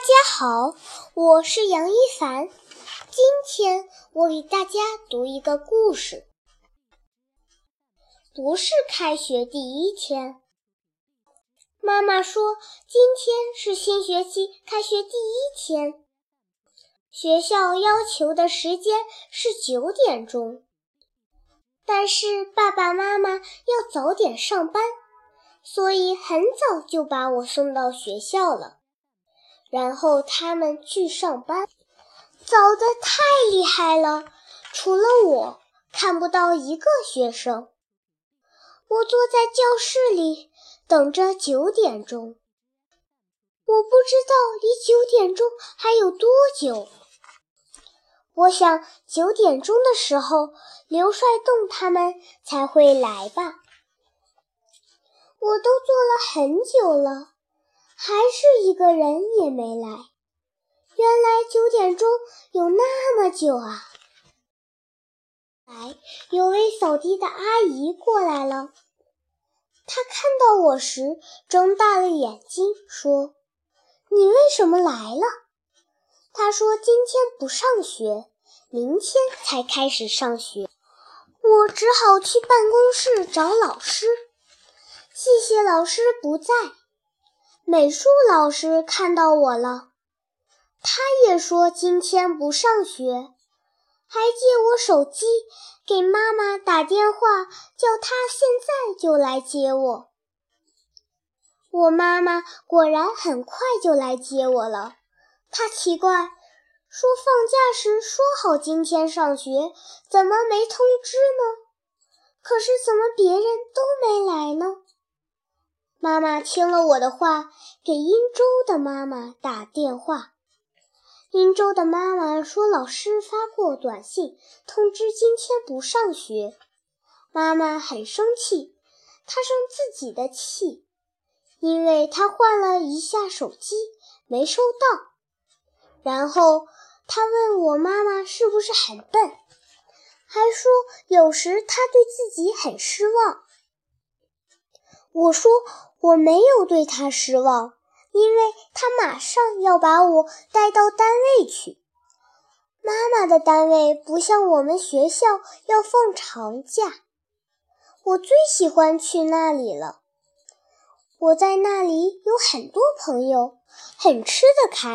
大家好，我是杨一凡。今天我给大家读一个故事。不是开学第一天，妈妈说今天是新学期开学第一天。学校要求的时间是九点钟，但是爸爸妈妈要早点上班，所以很早就把我送到学校了。然后他们去上班，早得太厉害了，除了我看不到一个学生。我坐在教室里等着九点钟，我不知道离九点钟还有多久。我想九点钟的时候，刘帅栋他们才会来吧。我都坐了很久了。还是一个人也没来。原来九点钟有那么久啊！来，有位扫地的阿姨过来了。她看到我时，睁大了眼睛，说：“你为什么来了？”她说：“今天不上学，明天才开始上学。”我只好去办公室找老师。谢谢老师不在。美术老师看到我了，他也说今天不上学，还借我手机给妈妈打电话，叫她现在就来接我。我妈妈果然很快就来接我了。她奇怪，说放假时说好今天上学，怎么没通知呢？可是怎么别人都没来呢？妈妈听了我的话，给殷周的妈妈打电话。殷周的妈妈说，老师发过短信通知今天不上学。妈妈很生气，她生自己的气，因为她换了一下手机没收到。然后她问我妈妈是不是很笨，还说有时她对自己很失望。我说。我没有对他失望，因为他马上要把我带到单位去。妈妈的单位不像我们学校要放长假，我最喜欢去那里了。我在那里有很多朋友，很吃得开。